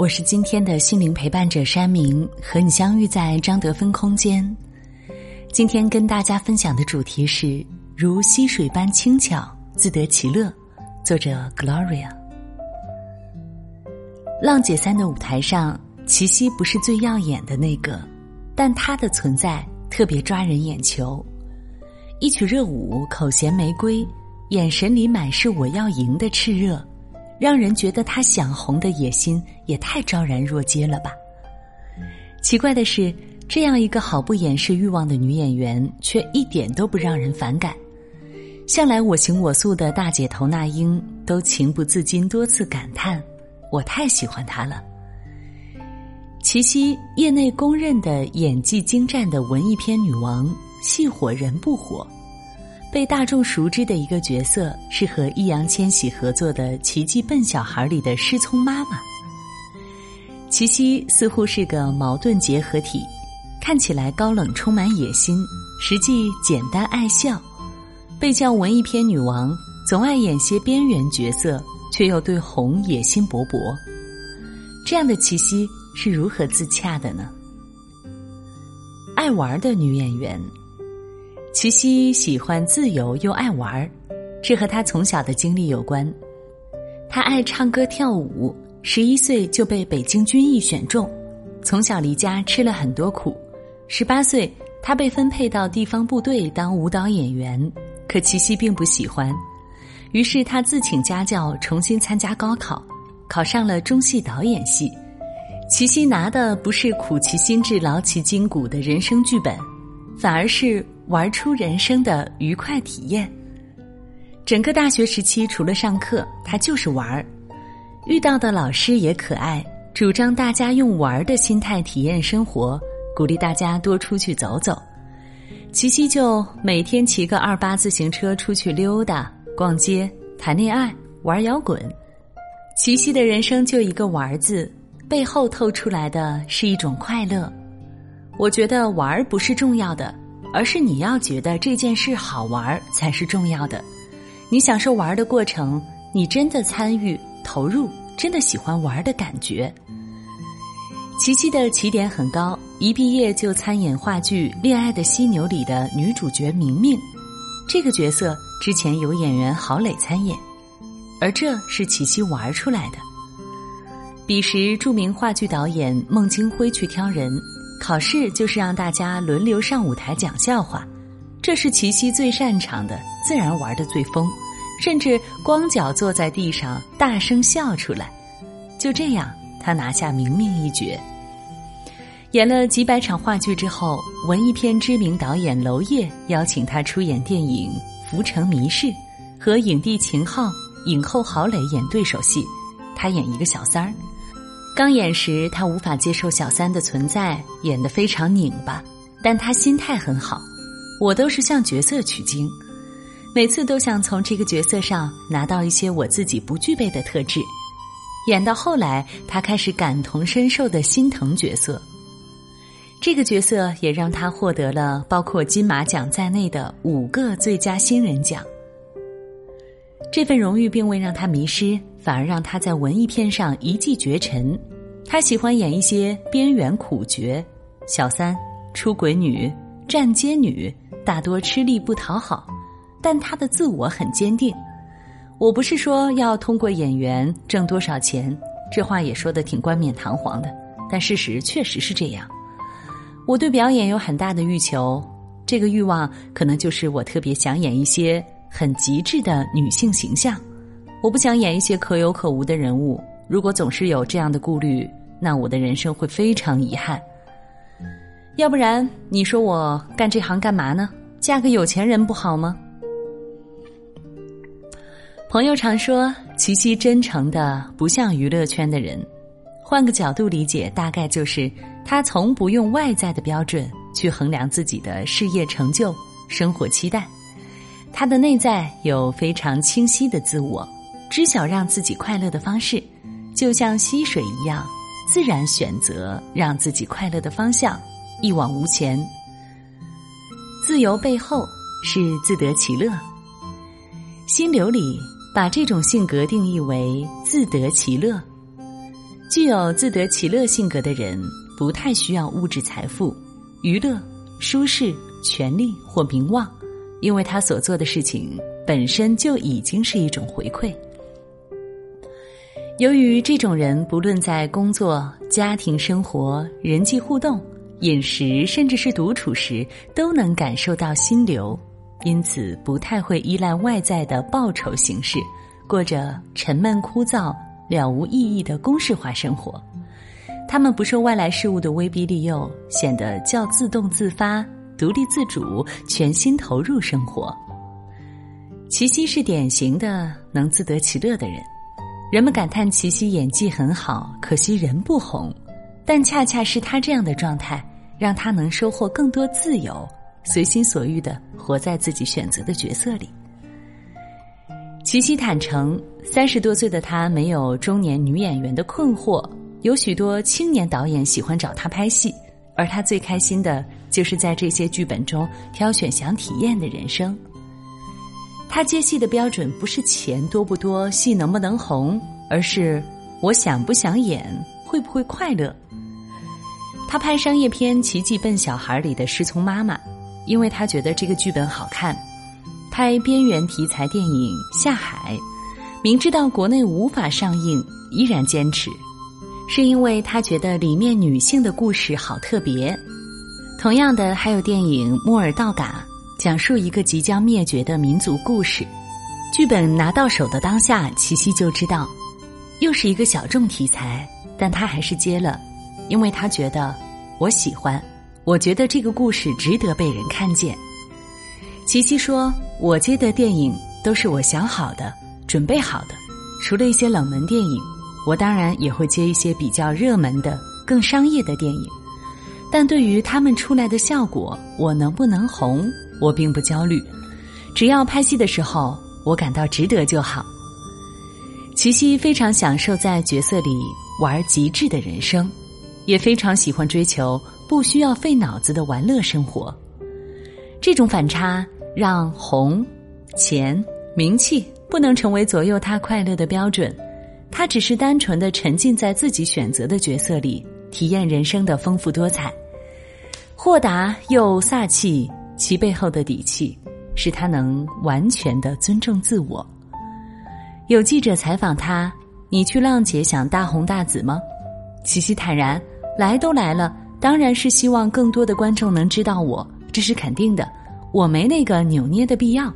我是今天的心灵陪伴者山明，和你相遇在张德芬空间。今天跟大家分享的主题是如溪水般轻巧，自得其乐。作者 Gloria。浪姐三的舞台上，齐溪不是最耀眼的那个，但她的存在特别抓人眼球。一曲热舞，口衔玫瑰，眼神里满是我要赢的炽热。让人觉得他想红的野心也太昭然若揭了吧？奇怪的是，这样一个毫不掩饰欲望的女演员，却一点都不让人反感。向来我行我素的大姐头那英，都情不自禁多次感叹：“我太喜欢她了。”齐溪，业内公认的演技精湛的文艺片女王，戏火人不火。被大众熟知的一个角色是和易烊千玺合作的《奇迹笨小孩》里的失聪妈妈。齐溪似乎是个矛盾结合体，看起来高冷充满野心，实际简单爱笑。被叫文艺片女王，总爱演些边缘角色，却又对红野心勃勃。这样的齐溪是如何自洽的呢？爱玩的女演员。齐溪喜欢自由又爱玩儿，这和他从小的经历有关。他爱唱歌跳舞，十一岁就被北京军艺选中，从小离家吃了很多苦。十八岁，他被分配到地方部队当舞蹈演员，可齐溪并不喜欢，于是他自请家教，重新参加高考，考上了中戏导演系。齐溪拿的不是苦其心志、劳其筋骨的人生剧本，反而是。玩出人生的愉快体验。整个大学时期，除了上课，他就是玩儿。遇到的老师也可爱，主张大家用玩的心态体验生活，鼓励大家多出去走走。齐溪就每天骑个二八自行车出去溜达、逛街、谈恋爱、玩摇滚。齐溪的人生就一个“玩”字，背后透出来的是一种快乐。我觉得玩儿不是重要的。而是你要觉得这件事好玩才是重要的，你享受玩的过程，你真的参与投入，真的喜欢玩的感觉。琪琪的起点很高，一毕业就参演话剧《恋爱的犀牛》里的女主角明明，这个角色之前有演员郝蕾参演，而这是琪琪玩出来的。彼时著名话剧导演孟京辉去挑人。考试就是让大家轮流上舞台讲笑话，这是齐溪最擅长的，自然玩的最疯，甚至光脚坐在地上大声笑出来。就这样，他拿下明明一角。演了几百场话剧之后，文艺片知名导演娄烨邀请他出演电影《浮城谜事》，和影帝秦昊、影后郝蕾演对手戏，他演一个小三儿。刚演时，他无法接受小三的存在，演得非常拧巴。但他心态很好，我都是向角色取经，每次都想从这个角色上拿到一些我自己不具备的特质。演到后来，他开始感同身受的心疼角色。这个角色也让他获得了包括金马奖在内的五个最佳新人奖。这份荣誉并未让他迷失。反而让他在文艺片上一骑绝尘。他喜欢演一些边缘苦角，小三、出轨女、站街女，大多吃力不讨好。但他的自我很坚定。我不是说要通过演员挣多少钱，这话也说的挺冠冕堂皇的。但事实确实是这样。我对表演有很大的欲求，这个欲望可能就是我特别想演一些很极致的女性形象。我不想演一些可有可无的人物。如果总是有这样的顾虑，那我的人生会非常遗憾。要不然，你说我干这行干嘛呢？嫁个有钱人不好吗？朋友常说，琪琪真诚的不像娱乐圈的人，换个角度理解，大概就是他从不用外在的标准去衡量自己的事业成就、生活期待。他的内在有非常清晰的自我，知晓让自己快乐的方式，就像溪水一样，自然选择让自己快乐的方向，一往无前。自由背后是自得其乐。心流里把这种性格定义为自得其乐。具有自得其乐性格的人，不太需要物质财富、娱乐、舒适、权力或名望。因为他所做的事情本身就已经是一种回馈。由于这种人不论在工作、家庭生活、人际互动、饮食，甚至是独处时，都能感受到心流，因此不太会依赖外在的报酬形式，过着沉闷枯燥、了无意义的公式化生活。他们不受外来事物的威逼利诱，显得较自动自发。独立自主，全心投入生活。齐溪是典型的能自得其乐的人，人们感叹齐溪演技很好，可惜人不红。但恰恰是他这样的状态，让他能收获更多自由，随心所欲的活在自己选择的角色里。齐溪坦诚，三十多岁的他没有中年女演员的困惑，有许多青年导演喜欢找他拍戏。而他最开心的就是在这些剧本中挑选想体验的人生。他接戏的标准不是钱多不多、戏能不能红，而是我想不想演、会不会快乐。他拍商业片《奇迹笨小孩》里的失聪妈妈，因为他觉得这个剧本好看；拍边缘题材电影《下海》，明知道国内无法上映，依然坚持。是因为他觉得里面女性的故事好特别。同样的，还有电影《莫尔道嘎》，讲述一个即将灭绝的民族故事。剧本拿到手的当下，齐溪就知道，又是一个小众题材，但他还是接了，因为他觉得我喜欢，我觉得这个故事值得被人看见。齐溪说：“我接的电影都是我想好的、准备好的，除了一些冷门电影。”我当然也会接一些比较热门的、更商业的电影，但对于他们出来的效果，我能不能红，我并不焦虑。只要拍戏的时候，我感到值得就好。齐溪非常享受在角色里玩极致的人生，也非常喜欢追求不需要费脑子的玩乐生活。这种反差让红、钱、名气不能成为左右他快乐的标准。他只是单纯的沉浸在自己选择的角色里，体验人生的丰富多彩。豁达又飒气，其背后的底气是他能完全的尊重自我。有记者采访他：“你去浪姐想大红大紫吗？”齐溪坦然：“来都来了，当然是希望更多的观众能知道我，这是肯定的。我没那个扭捏的必要。”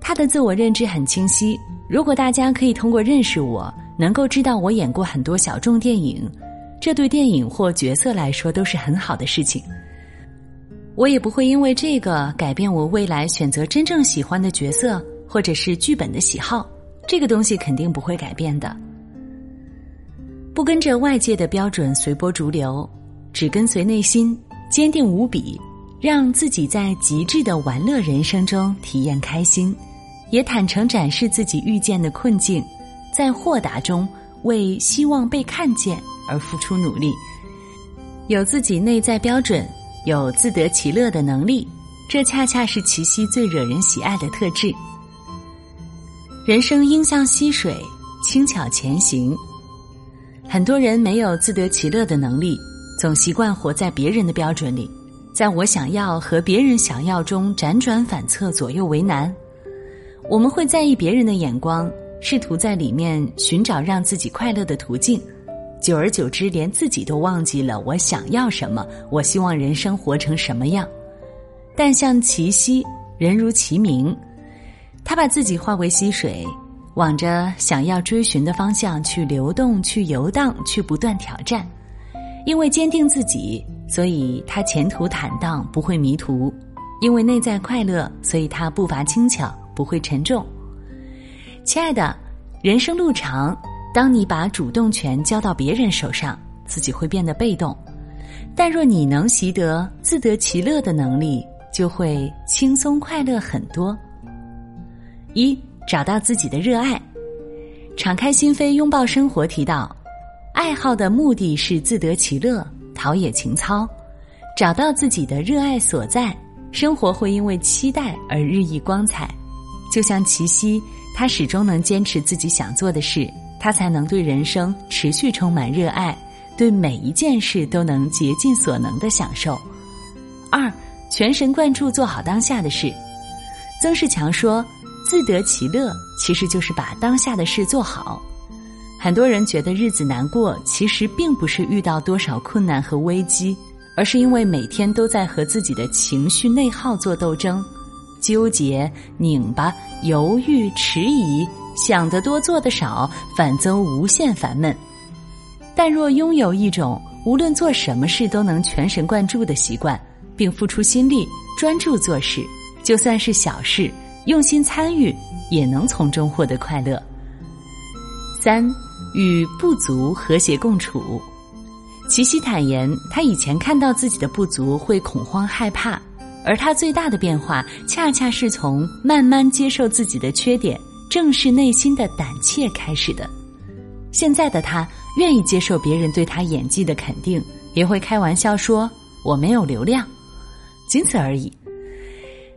他的自我认知很清晰。如果大家可以通过认识我，能够知道我演过很多小众电影，这对电影或角色来说都是很好的事情。我也不会因为这个改变我未来选择真正喜欢的角色或者是剧本的喜好，这个东西肯定不会改变的。不跟着外界的标准随波逐流，只跟随内心，坚定无比，让自己在极致的玩乐人生中体验开心。也坦诚展示自己遇见的困境，在豁达中为希望被看见而付出努力，有自己内在标准，有自得其乐的能力，这恰恰是齐溪最惹人喜爱的特质。人生应像溪水，轻巧前行。很多人没有自得其乐的能力，总习惯活在别人的标准里，在我想要和别人想要中辗转反侧，左右为难。我们会在意别人的眼光，试图在里面寻找让自己快乐的途径，久而久之，连自己都忘记了我想要什么，我希望人生活成什么样。但像齐溪，人如其名，他把自己化为溪水，往着想要追寻的方向去流动、去游荡、去不断挑战。因为坚定自己，所以他前途坦荡，不会迷途；因为内在快乐，所以他步伐轻巧。不会沉重，亲爱的，人生路长，当你把主动权交到别人手上，自己会变得被动；但若你能习得自得其乐的能力，就会轻松快乐很多。一找到自己的热爱，敞开心扉拥抱生活。提到爱好的目的是自得其乐，陶冶情操。找到自己的热爱所在，生活会因为期待而日益光彩。就像齐溪，他始终能坚持自己想做的事，他才能对人生持续充满热爱，对每一件事都能竭尽所能的享受。二，全神贯注做好当下的事。曾仕强说。自得其乐，其实就是把当下的事做好。很多人觉得日子难过，其实并不是遇到多少困难和危机，而是因为每天都在和自己的情绪内耗做斗争，纠结、拧巴、犹豫、迟疑，想得多做得少，反增无限烦闷。但若拥有一种无论做什么事都能全神贯注的习惯，并付出心力专注做事，就算是小事。用心参与，也能从中获得快乐。三，与不足和谐共处。齐溪坦言，他以前看到自己的不足会恐慌害怕，而他最大的变化，恰恰是从慢慢接受自己的缺点，正视内心的胆怯开始的。现在的他愿意接受别人对他演技的肯定，也会开玩笑说：“我没有流量。”仅此而已。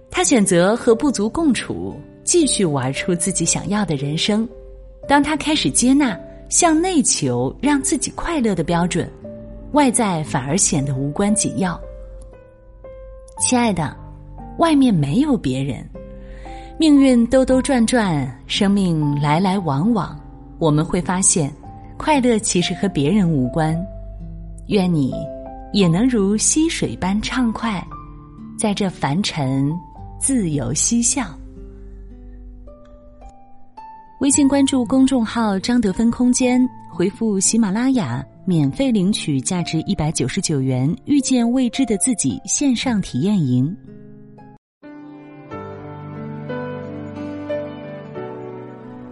他选择和不足共处，继续玩出自己想要的人生。当他开始接纳向内求让自己快乐的标准，外在反而显得无关紧要。亲爱的，外面没有别人，命运兜兜转转，生命来来往往，我们会发现，快乐其实和别人无关。愿你也能如溪水般畅快，在这凡尘。自由嬉笑。微信关注公众号“张德芬空间”，回复“喜马拉雅”免费领取价值一百九十九元《遇见未知的自己》线上体验营。